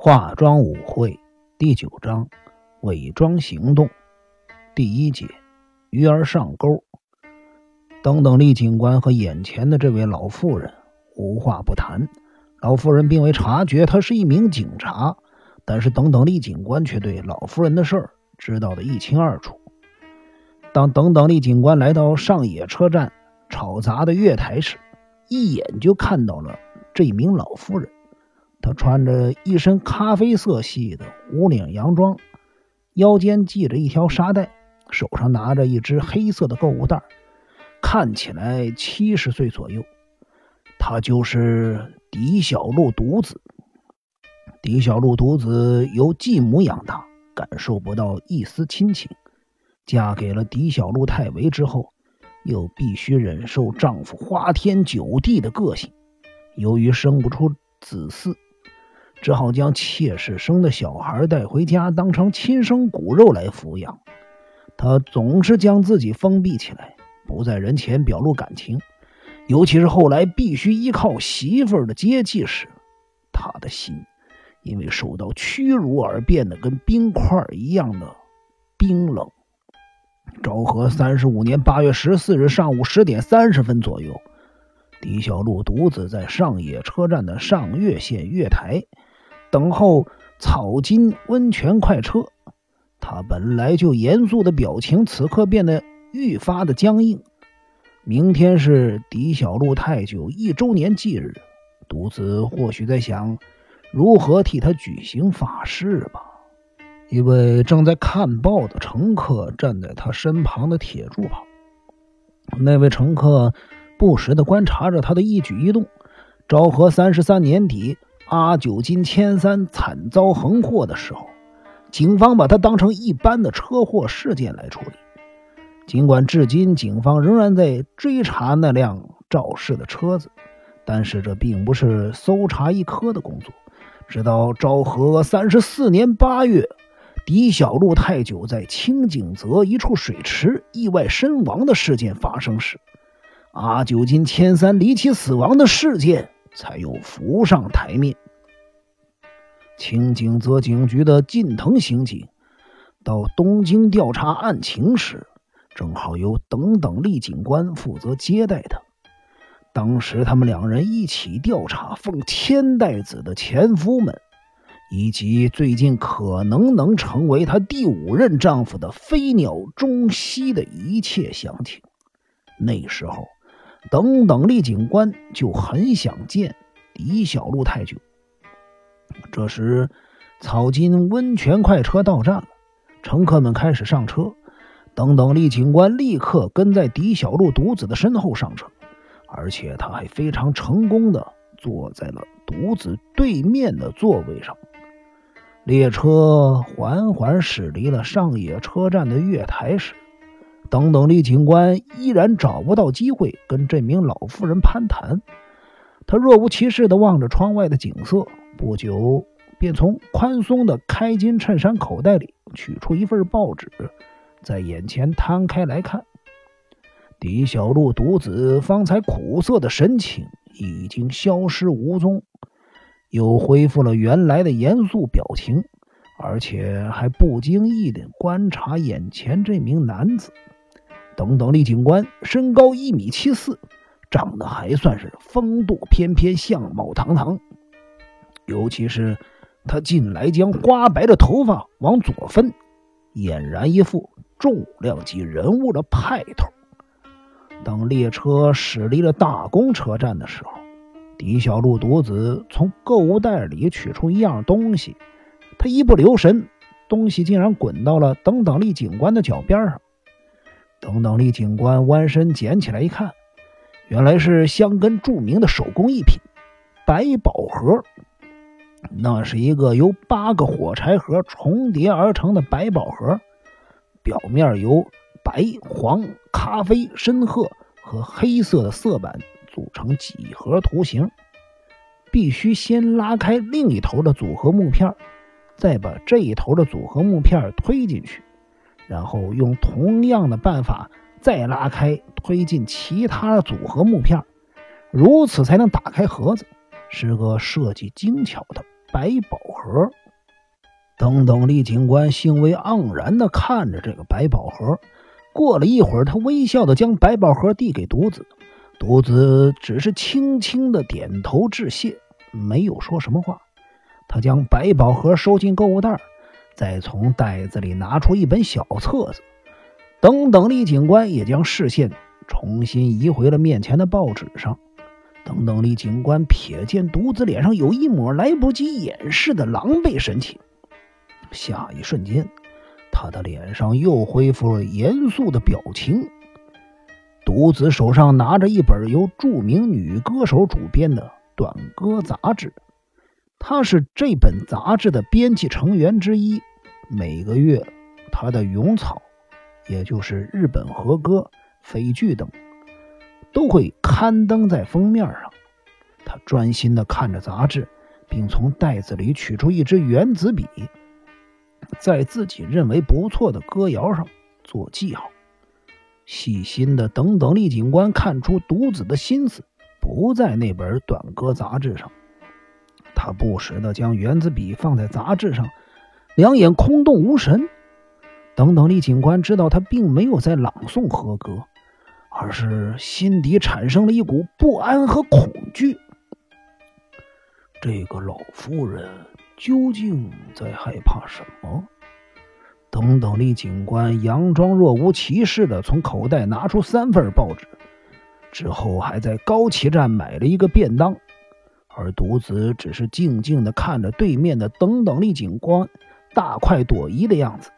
化妆舞会第九章，伪装行动第一节，鱼儿上钩。等等，厉警官和眼前的这位老妇人无话不谈。老妇人并未察觉他是一名警察，但是等等，厉警官却对老妇人的事儿知道的一清二楚。当等等，厉警官来到上野车站吵杂的月台时，一眼就看到了这名老妇人。他穿着一身咖啡色系的无领洋装，腰间系着一条沙袋，手上拿着一只黑色的购物袋，看起来七十岁左右。他就是狄小璐独子。狄小璐独子由继母养大，感受不到一丝亲情。嫁给了狄小璐太维之后，又必须忍受丈夫花天酒地的个性。由于生不出子嗣。只好将妾室生的小孩带回家，当成亲生骨肉来抚养。他总是将自己封闭起来，不在人前表露感情。尤其是后来必须依靠媳妇儿的接济时，他的心因为受到屈辱而变得跟冰块一样的冰冷。昭和三十五年八月十四日上午十点三十分左右，狄小璐独自在上野车站的上越线月台。等候草金温泉快车，他本来就严肃的表情，此刻变得愈发的僵硬。明天是狄小璐太久一周年忌日，独子或许在想如何替他举行法事吧。一位正在看报的乘客站在他身旁的铁柱旁，那位乘客不时的观察着他的一举一动。昭和三十三年底。阿九金千三惨遭横祸的时候，警方把它当成一般的车祸事件来处理。尽管至今警方仍然在追查那辆肇事的车子，但是这并不是搜查一科的工作。直到昭和三十四年八月，狄小路太久在清景泽一处水池意外身亡的事件发生时，阿九金千三离奇死亡的事件。才又浮上台面。清景泽警局的近藤刑警到东京调查案情时，正好由等等厉警官负责接待他。当时他们两人一起调查奉千代子的前夫们，以及最近可能能成为她第五任丈夫的飞鸟中西的一切详情。那时候。等等，厉警官就很想见狄小璐太久。这时，草金温泉快车到站了，乘客们开始上车。等等，厉警官立刻跟在狄小璐独子的身后上车，而且他还非常成功的坐在了独子对面的座位上。列车缓缓驶离了上野车站的月台时。等等，厉警官依然找不到机会跟这名老妇人攀谈。他若无其事地望着窗外的景色，不久便从宽松的开襟衬衫口袋里取出一份报纸，在眼前摊开来看。狄小璐独子方才苦涩的神情已经消失无踪，又恢复了原来的严肃表情，而且还不经意地观察眼前这名男子。等等，李警官身高一米七四，长得还算是风度翩翩，相貌堂堂。尤其是他近来将花白的头发往左分，俨然一副重量级人物的派头。当列车驶离了大宫车站的时候，狄小璐独自从购物袋里取出一样东西，他一不留神，东西竟然滚到了等等厉警官的脚边上。等等，厉警官弯身捡起来一看，原来是香根著名的手工艺品——百宝盒。那是一个由八个火柴盒重叠而成的百宝盒，表面由白、黄、咖啡、深褐和黑色的色板组成几何图形。必须先拉开另一头的组合木片，再把这一头的组合木片推进去。然后用同样的办法再拉开，推进其他组合木片，如此才能打开盒子。是个设计精巧的百宝盒。等等，李警官兴味盎然的看着这个百宝盒。过了一会儿，他微笑的将百宝盒递给独子，独子只是轻轻的点头致谢，没有说什么话。他将百宝盒收进购物袋，再从袋子里拿出一本小册子。等等，李警官也将视线重新移回了面前的报纸上。等等，李警官瞥见独子脸上有一抹来不及掩饰的狼狈神情。下一瞬间，他的脸上又恢复了严肃的表情。独子手上拿着一本由著名女歌手主编的短歌杂志，他是这本杂志的编辑成员之一。每个月，他的咏草，也就是日本和歌、匪剧等，都会刊登在封面上。他专心地看着杂志，并从袋子里取出一支圆子笔。在自己认为不错的歌谣上做记号，细心的等等厉警官看出独子的心思不在那本短歌杂志上，他不时的将圆子笔放在杂志上，两眼空洞无神。等等李警官知道他并没有在朗诵和歌，而是心底产生了一股不安和恐惧。这个老妇人。究竟在害怕什么？等等，李警官佯装若无其事的从口袋拿出三份报纸，之后还在高崎站买了一个便当，而独子只是静静的看着对面的等等厉警官大快朵颐的样子。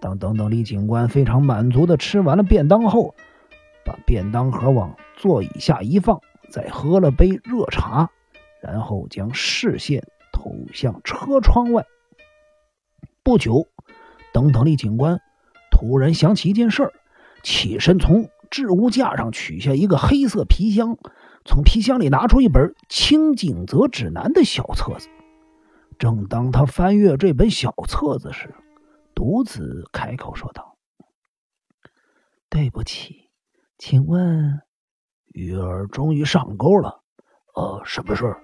当等等厉警官非常满足的吃完了便当后，把便当盒往座椅下一放，再喝了杯热茶，然后将视线。投向车窗外。不久，等等力警官突然想起一件事儿，起身从置物架上取下一个黑色皮箱，从皮箱里拿出一本《清景泽指南》的小册子。正当他翻阅这本小册子时，独子开口说道：“对不起，请问，鱼儿终于上钩了。呃，什么事儿？”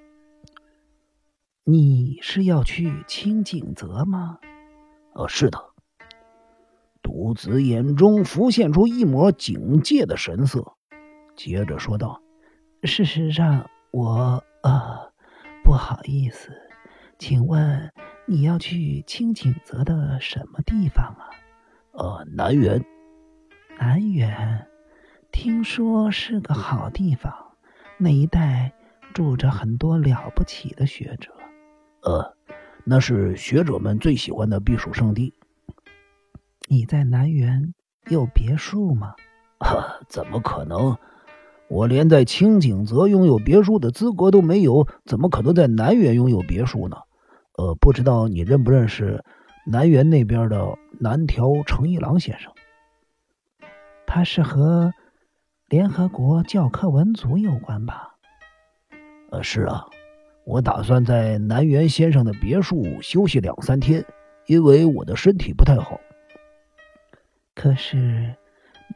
你是要去清景泽吗？呃，是的。独子眼中浮现出一抹警戒的神色，接着说道：“事实上，我……呃，不好意思，请问你要去清景泽的什么地方啊？”呃，南园。南园，听说是个好地方，那一带住着很多了不起的学者。呃，那是学者们最喜欢的避暑胜地。你在南园有别墅吗？怎么可能？我连在清景泽拥有别墅的资格都没有，怎么可能在南园拥有别墅呢？呃，不知道你认不认识南园那边的南条诚一郎先生？他是和联合国教科文组有关吧？呃，是啊。我打算在南园先生的别墅休息两三天，因为我的身体不太好。可是，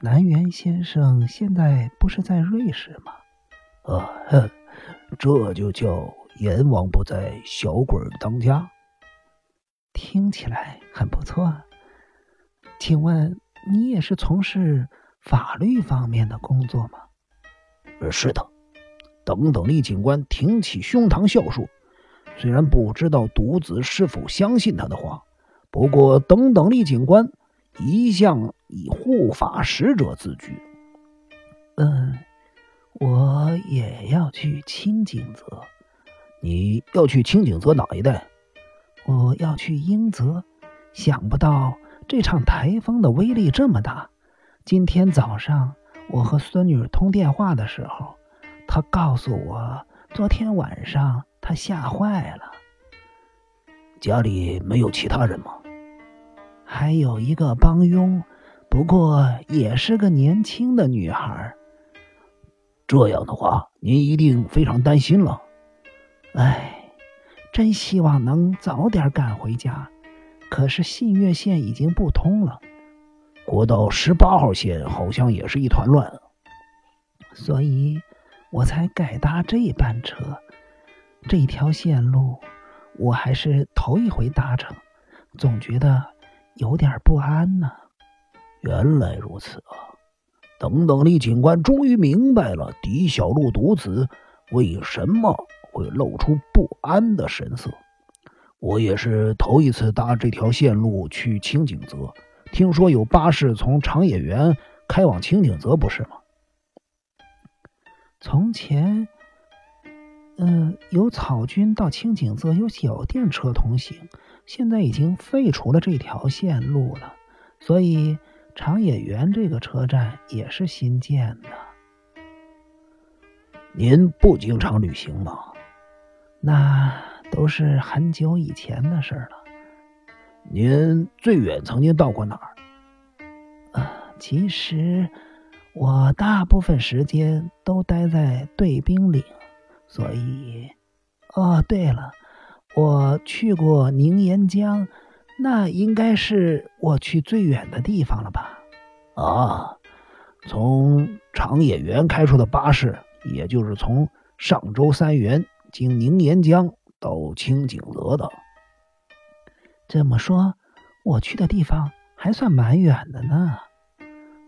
南园先生现在不是在瑞士吗？啊，这就叫阎王不在，小鬼当家。听起来很不错。请问你也是从事法律方面的工作吗？呃，是的。等等，厉警官挺起胸膛笑说：“虽然不知道独子是否相信他的话，不过等等，厉警官一向以护法使者自居。嗯，我也要去清景泽。你要去清景泽哪一带？我要去英泽。想不到这场台风的威力这么大。今天早上我和孙女通电话的时候。”她告诉我，昨天晚上她吓坏了。家里没有其他人吗？还有一个帮佣，不过也是个年轻的女孩。这样的话，您一定非常担心了。哎，真希望能早点赶回家。可是信越线已经不通了，国道十八号线好像也是一团乱。所以。我才改搭这班车，这条线路我还是头一回搭乘，总觉得有点不安呢。原来如此啊！等等，李警官终于明白了狄小璐独子为什么会露出不安的神色。我也是头一次搭这条线路去清景泽，听说有巴士从长野园开往清景泽，不是吗？从前，嗯，有草军到清景泽有小电车通行，现在已经废除了这条线路了，所以。长野园这个车站也是新建的。您不经常旅行吗？那都是很久以前的事了。您最远曾经到过哪儿？啊，其实我大部分时间都待在对兵岭，所以……哦，对了，我去过宁岩江。那应该是我去最远的地方了吧？啊，从长野园开出的巴士，也就是从上周三原经宁岩江到清景泽的。这么说，我去的地方还算蛮远的呢。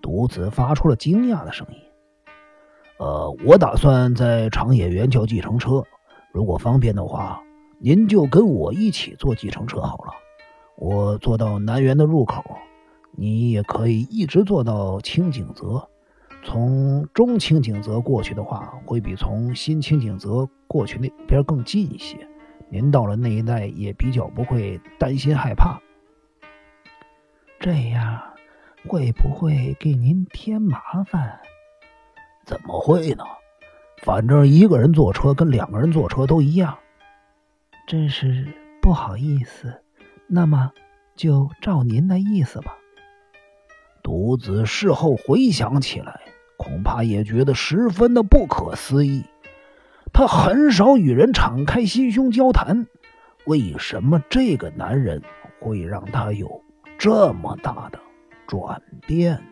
独子发出了惊讶的声音。呃，我打算在长野园叫计程车，如果方便的话，您就跟我一起坐计程车好了。我坐到南园的入口，你也可以一直坐到清景泽。从中清景泽过去的话，会比从新清景泽过去那边更近一些。您到了那一带也比较不会担心害怕。这样会不会给您添麻烦？怎么会呢？反正一个人坐车跟两个人坐车都一样。真是不好意思。那么，就照您的意思吧。独子事后回想起来，恐怕也觉得十分的不可思议。他很少与人敞开心胸交谈，为什么这个男人会让他有这么大的转变？